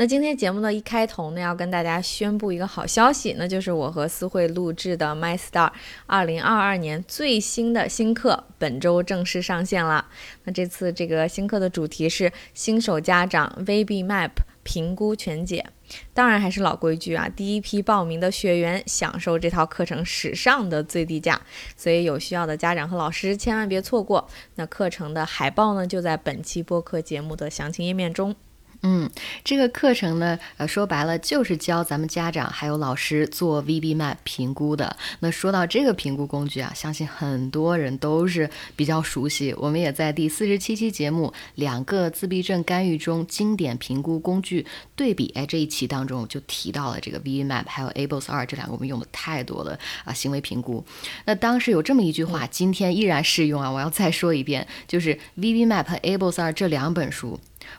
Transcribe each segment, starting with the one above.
那今天节目的一开头呢，要跟大家宣布一个好消息，那就是我和思慧录制的 My Star 二零二二年最新的新课本周正式上线了。那这次这个新课的主题是新手家长 VB Map 评估全解。当然还是老规矩啊，第一批报名的学员享受这套课程史上的最低价，所以有需要的家长和老师千万别错过。那课程的海报呢，就在本期播客节目的详情页面中。嗯，这个课程呢，呃，说白了就是教咱们家长还有老师做 VB Map 评估的。那说到这个评估工具啊，相信很多人都是比较熟悉。我们也在第四十七期节目《两个自闭症干预中经典评估工具对比》哎这一期当中就提到了这个 VB Map 还有 Ables 二这两个我们用的太多了啊，行为评估。那当时有这么一句话，今天依然适用啊，我要再说一遍，就是 VB Map 和 Ables 二这两本书。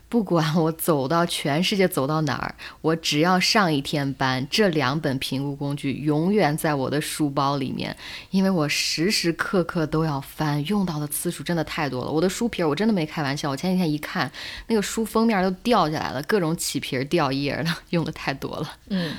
不管我走到全世界走到哪儿，我只要上一天班，这两本评估工具永远在我的书包里面，因为我时时刻刻都要翻，用到的次数真的太多了。我的书皮儿我真的没开玩笑，我前几天一看，那个书封面都掉下来了，各种起皮儿掉页的，用的太多了。嗯。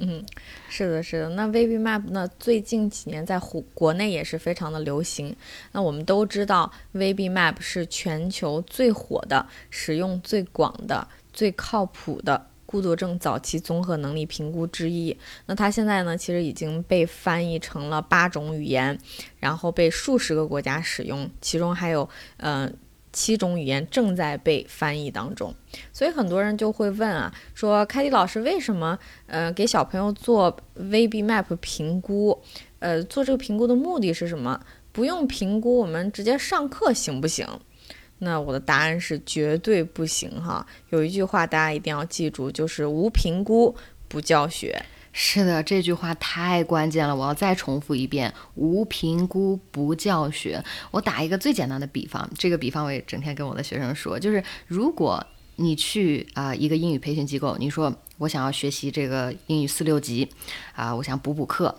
嗯，是的，是的。那 VB Map 呢？最近几年在国国内也是非常的流行。那我们都知道，VB Map 是全球最火的、使用最广的、最靠谱的孤独症早期综合能力评估之一。那它现在呢，其实已经被翻译成了八种语言，然后被数十个国家使用，其中还有嗯。七种语言正在被翻译当中，所以很多人就会问啊，说凯迪老师为什么呃给小朋友做 VB Map 评估？呃，做这个评估的目的是什么？不用评估，我们直接上课行不行？那我的答案是绝对不行哈。有一句话大家一定要记住，就是无评估不教学。是的，这句话太关键了，我要再重复一遍：无评估不教学。我打一个最简单的比方，这个比方我也整天跟我的学生说，就是如果你去啊一个英语培训机构，你说我想要学习这个英语四六级，啊，我想补补课，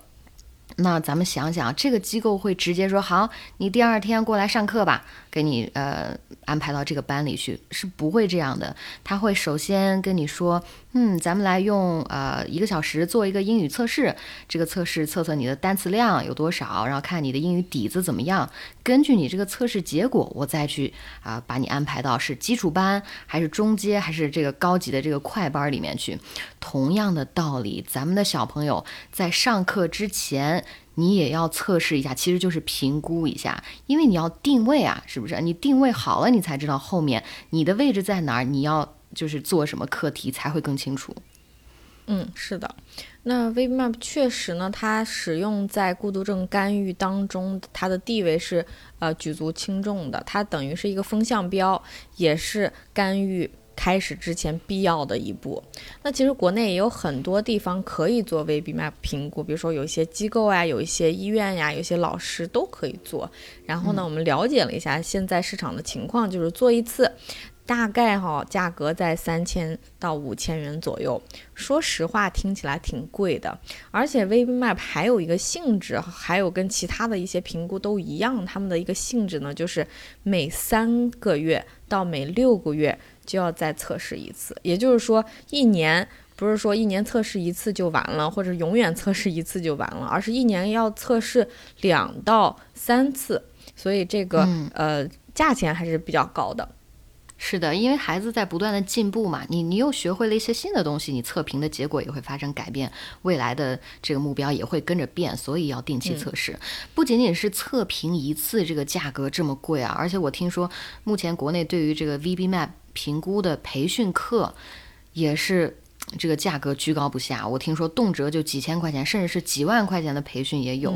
那咱们想想，这个机构会直接说好，你第二天过来上课吧，给你呃安排到这个班里去，是不会这样的，他会首先跟你说。嗯，咱们来用呃一个小时做一个英语测试。这个测试测测你的单词量有多少，然后看你的英语底子怎么样。根据你这个测试结果，我再去啊把你安排到是基础班，还是中阶，还是这个高级的这个快班里面去。同样的道理，咱们的小朋友在上课之前，你也要测试一下，其实就是评估一下，因为你要定位啊，是不是？你定位好了，你才知道后面你的位置在哪儿，你要。就是做什么课题才会更清楚。嗯，是的。那 VMap 确实呢，它使用在孤独症干预当中，它的地位是呃举足轻重的。它等于是一个风向标，也是干预开始之前必要的一步。那其实国内也有很多地方可以做 VB Map 评估，比如说有一些机构啊，有一些医院呀，有些老师都可以做。然后呢，我们了解了一下现在市场的情况，就是做一次。大概哈价格在三千到五千元左右，说实话听起来挺贵的。而且 VB Map 还有一个性质，还有跟其他的一些评估都一样，他们的一个性质呢，就是每三个月到每六个月就要再测试一次。也就是说，一年不是说一年测试一次就完了，或者永远测试一次就完了，而是一年要测试两到三次。所以这个呃价钱还是比较高的。是的，因为孩子在不断的进步嘛，你你又学会了一些新的东西，你测评的结果也会发生改变，未来的这个目标也会跟着变，所以要定期测试。不仅仅是测评一次，这个价格这么贵啊，而且我听说目前国内对于这个 VB Map 评估的培训课也是。这个价格居高不下，我听说动辄就几千块钱，甚至是几万块钱的培训也有。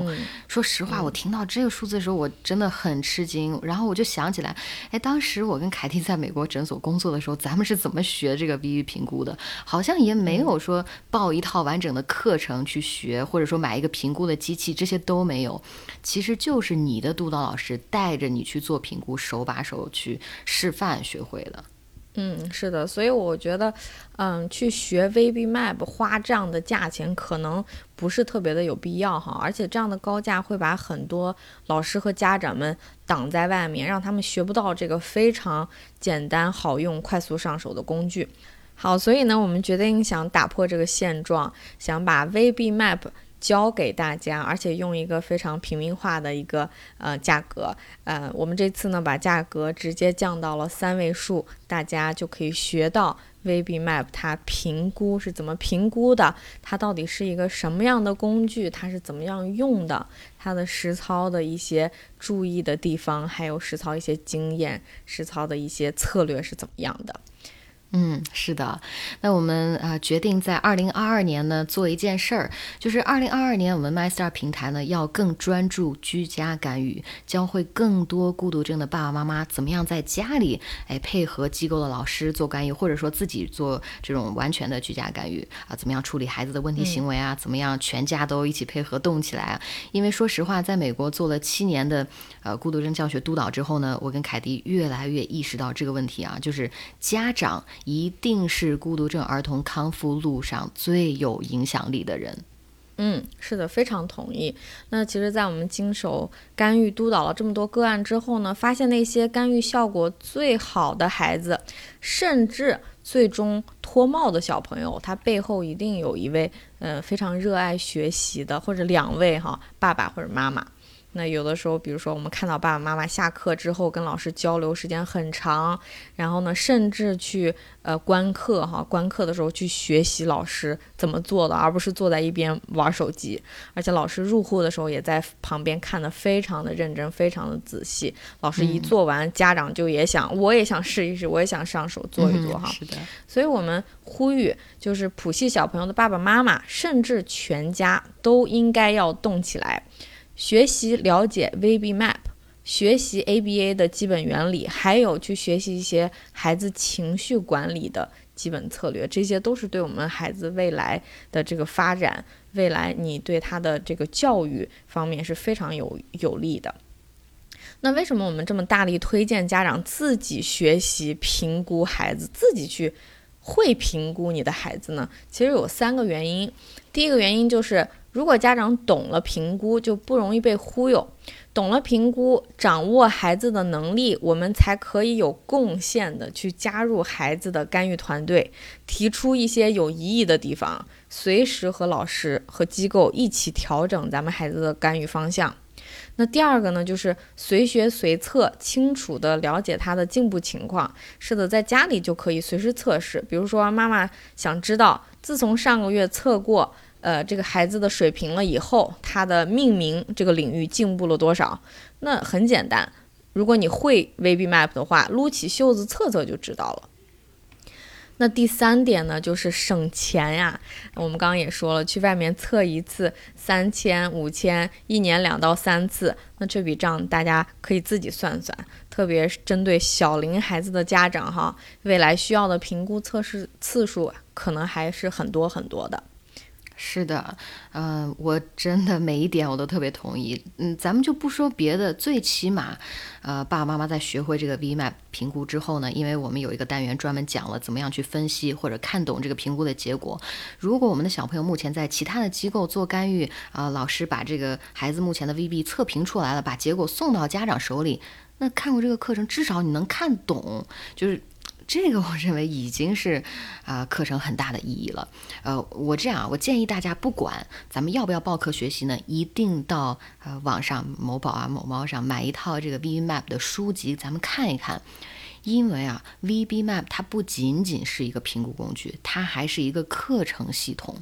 说实话，我听到这个数字的时候，我真的很吃惊。然后我就想起来，哎，当时我跟凯蒂在美国诊所工作的时候，咱们是怎么学这个 VB 评估的？好像也没有说报一套完整的课程去学，或者说买一个评估的机器，这些都没有。其实就是你的督导老师带着你去做评估，手把手去示范学会了。嗯，是的，所以我觉得，嗯，去学 VB-MAP 花这样的价钱可能不是特别的有必要哈，而且这样的高价会把很多老师和家长们挡在外面，让他们学不到这个非常简单、好用、快速上手的工具。好，所以呢，我们决定想打破这个现状，想把 VB-MAP。教给大家，而且用一个非常平民化的一个呃价格，呃，我们这次呢把价格直接降到了三位数，大家就可以学到 VB-MAP 它评估是怎么评估的，它到底是一个什么样的工具，它是怎么样用的，它的实操的一些注意的地方，还有实操一些经验，实操的一些策略是怎么样的。嗯，是的，那我们啊决定在二零二二年呢做一件事儿，就是二零二二年我们 MyStar 平台呢要更专注居家干预，教会更多孤独症的爸爸妈妈怎么样在家里哎配合机构的老师做干预，或者说自己做这种完全的居家干预啊，怎么样处理孩子的问题行为啊，怎么样全家都一起配合动起来啊？因为说实话，在美国做了七年的呃孤独症教学督导之后呢，我跟凯蒂越来越意识到这个问题啊，就是家长。一定是孤独症儿童康复路上最有影响力的人。嗯，是的，非常同意。那其实，在我们经手干预督导了这么多个案之后呢，发现那些干预效果最好的孩子，甚至最终脱帽的小朋友，他背后一定有一位呃非常热爱学习的，或者两位哈爸爸或者妈妈。那有的时候，比如说我们看到爸爸妈妈下课之后跟老师交流时间很长，然后呢，甚至去呃观课哈，观课的时候去学习老师怎么做的，而不是坐在一边玩手机。而且老师入户的时候也在旁边看的非常的认真，非常的仔细。老师一做完，家长就也想，我也想试一试，我也想上手做一做哈。是的。所以我们呼吁，就是普系小朋友的爸爸妈妈，甚至全家都应该要动起来。学习了解 VB-MAP，学习 ABA 的基本原理，还有去学习一些孩子情绪管理的基本策略，这些都是对我们孩子未来的这个发展，未来你对他的这个教育方面是非常有有利的。那为什么我们这么大力推荐家长自己学习评估孩子，自己去会评估你的孩子呢？其实有三个原因，第一个原因就是。如果家长懂了评估，就不容易被忽悠。懂了评估，掌握孩子的能力，我们才可以有贡献的去加入孩子的干预团队，提出一些有疑义的地方，随时和老师和机构一起调整咱们孩子的干预方向。那第二个呢，就是随学随测，清楚的了解他的进步情况。是的，在家里就可以随时测试。比如说，妈妈想知道，自从上个月测过。呃，这个孩子的水平了以后，他的命名这个领域进步了多少？那很简单，如果你会 VB-MAP 的话，撸起袖子测测就知道了。那第三点呢，就是省钱呀。我们刚刚也说了，去外面测一次三千、五千，一年两到三次，那这笔账大家可以自己算算。特别是针对小龄孩子的家长哈，未来需要的评估测试次数可能还是很多很多的。是的，嗯，我真的每一点我都特别同意。嗯，咱们就不说别的，最起码，呃，爸爸妈妈在学会这个 VMAP 评估之后呢，因为我们有一个单元专门讲了怎么样去分析或者看懂这个评估的结果。如果我们的小朋友目前在其他的机构做干预，啊，老师把这个孩子目前的 VB 测评出来了，把结果送到家长手里，那看过这个课程，至少你能看懂，就是。这个我认为已经是啊课程很大的意义了。呃，我这样，我建议大家不管咱们要不要报课学习呢，一定到呃网上某宝啊、某猫上买一套这个 VBMAP 的书籍，咱们看一看。因为啊，VBMAP 它不仅仅是一个评估工具，它还是一个课程系统。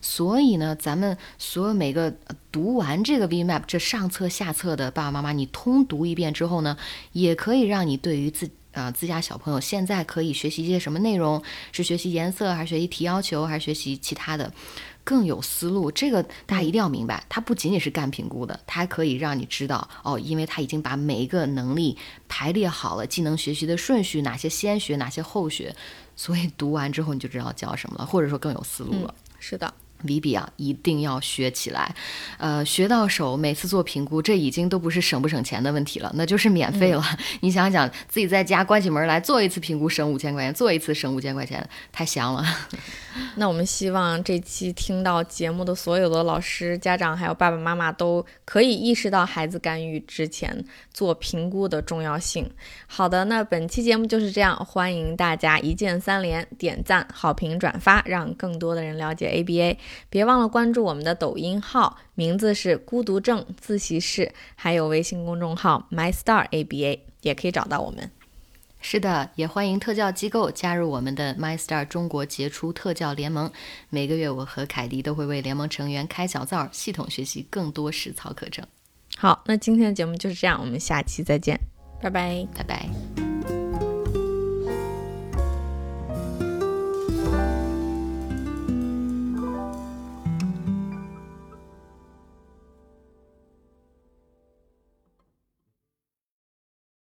所以呢，咱们所有每个读完这个 VBMAP 这上册下册的爸爸妈妈，你通读一遍之后呢，也可以让你对于自啊，自家小朋友现在可以学习一些什么内容？是学习颜色，还是学习提要求，还是学习其他的？更有思路。这个大家一定要明白，它不仅仅是干评估的，它还可以让你知道哦，因为它已经把每一个能力排列好了，技能学习的顺序，哪些先学，哪些后学，所以读完之后你就知道教什么了，或者说更有思路了。是的。VB 啊，一定要学起来，呃，学到手，每次做评估，这已经都不是省不省钱的问题了，那就是免费了。你想想，自己在家关起门来做一次评估，省五千块钱，做一次省五千块钱，太香了。那我们希望这期听到节目的所有的老师、家长还有爸爸妈妈都可以意识到孩子干预之前做评估的重要性。好的，那本期节目就是这样，欢迎大家一键三连、点赞、好评、转发，让更多的人了解 ABA。别忘了关注我们的抖音号，名字是孤独症自习室，还有微信公众号 My Star ABA，也可以找到我们。是的，也欢迎特教机构加入我们的 My Star 中国杰出特教联盟。每个月，我和凯迪都会为联盟成员开小灶，系统学习更多实操课程。好，那今天的节目就是这样，我们下期再见，拜拜，拜拜。